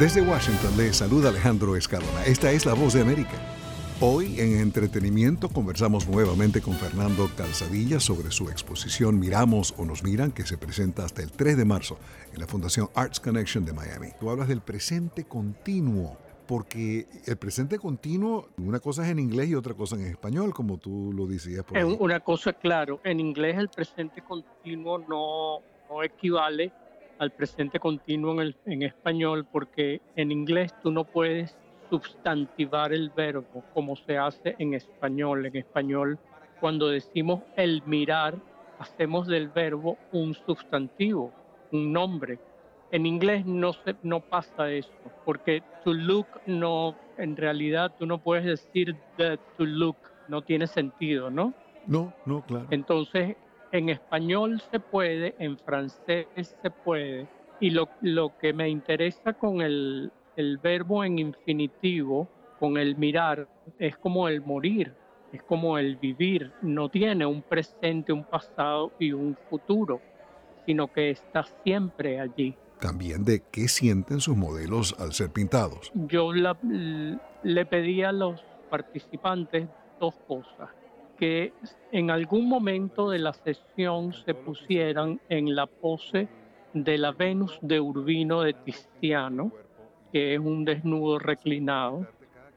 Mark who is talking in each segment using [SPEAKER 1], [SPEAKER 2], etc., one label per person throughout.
[SPEAKER 1] Desde Washington le saluda Alejandro Escalona. Esta es la voz de América. Hoy en entretenimiento conversamos nuevamente con Fernando Calzadilla sobre su exposición Miramos o nos miran que se presenta hasta el 3 de marzo en la Fundación Arts Connection de Miami. Tú hablas del presente continuo porque el presente continuo, una cosa es en inglés y otra cosa en español, como tú lo decías.
[SPEAKER 2] Por Una cosa, claro, en inglés el presente continuo no, no equivale al presente continuo en, en español porque en inglés tú no puedes sustantivar el verbo como se hace en español. En español, cuando decimos el mirar, hacemos del verbo un sustantivo, un nombre. En inglés no, se, no pasa eso, porque to look no, en realidad tú no puedes decir the to look, no tiene sentido, ¿no?
[SPEAKER 1] No, no, claro.
[SPEAKER 2] Entonces, en español se puede, en francés se puede, y lo, lo que me interesa con el, el verbo en infinitivo, con el mirar, es como el morir, es como el vivir, no tiene un presente, un pasado y un futuro, sino que está siempre allí.
[SPEAKER 1] También de qué sienten sus modelos al ser pintados.
[SPEAKER 2] Yo le pedí a los participantes dos cosas, que en algún momento de la sesión se pusieran en la pose de la Venus de Urbino de Tiziano, que es un desnudo reclinado,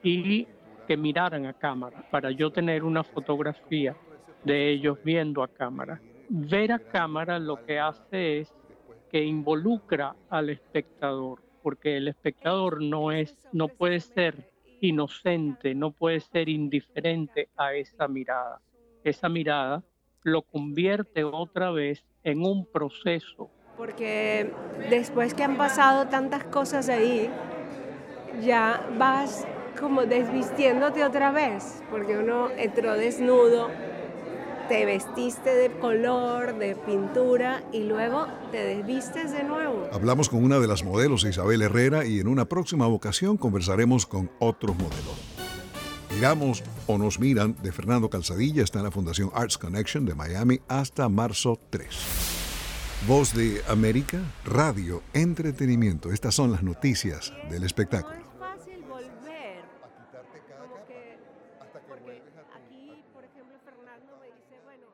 [SPEAKER 2] y que miraran a cámara para yo tener una fotografía de ellos viendo a cámara. Ver a cámara lo que hace es que involucra al espectador, porque el espectador no es no puede ser inocente, no puede ser indiferente a esa mirada. Esa mirada lo convierte otra vez en un proceso
[SPEAKER 3] porque después que han pasado tantas cosas ahí, ya vas como desvistiéndote otra vez, porque uno entró desnudo, te vestiste de color, de pintura y luego te desvistes de nuevo.
[SPEAKER 1] Hablamos con una de las modelos, Isabel Herrera, y en una próxima ocasión conversaremos con otros modelos. Miramos o nos miran de Fernando Calzadilla está en la Fundación Arts Connection de Miami hasta marzo 3. Voz de América, radio, entretenimiento. Estas son las noticias del espectáculo. Es fácil volver. Porque aquí, por
[SPEAKER 3] ejemplo, Fernando me dice, bueno,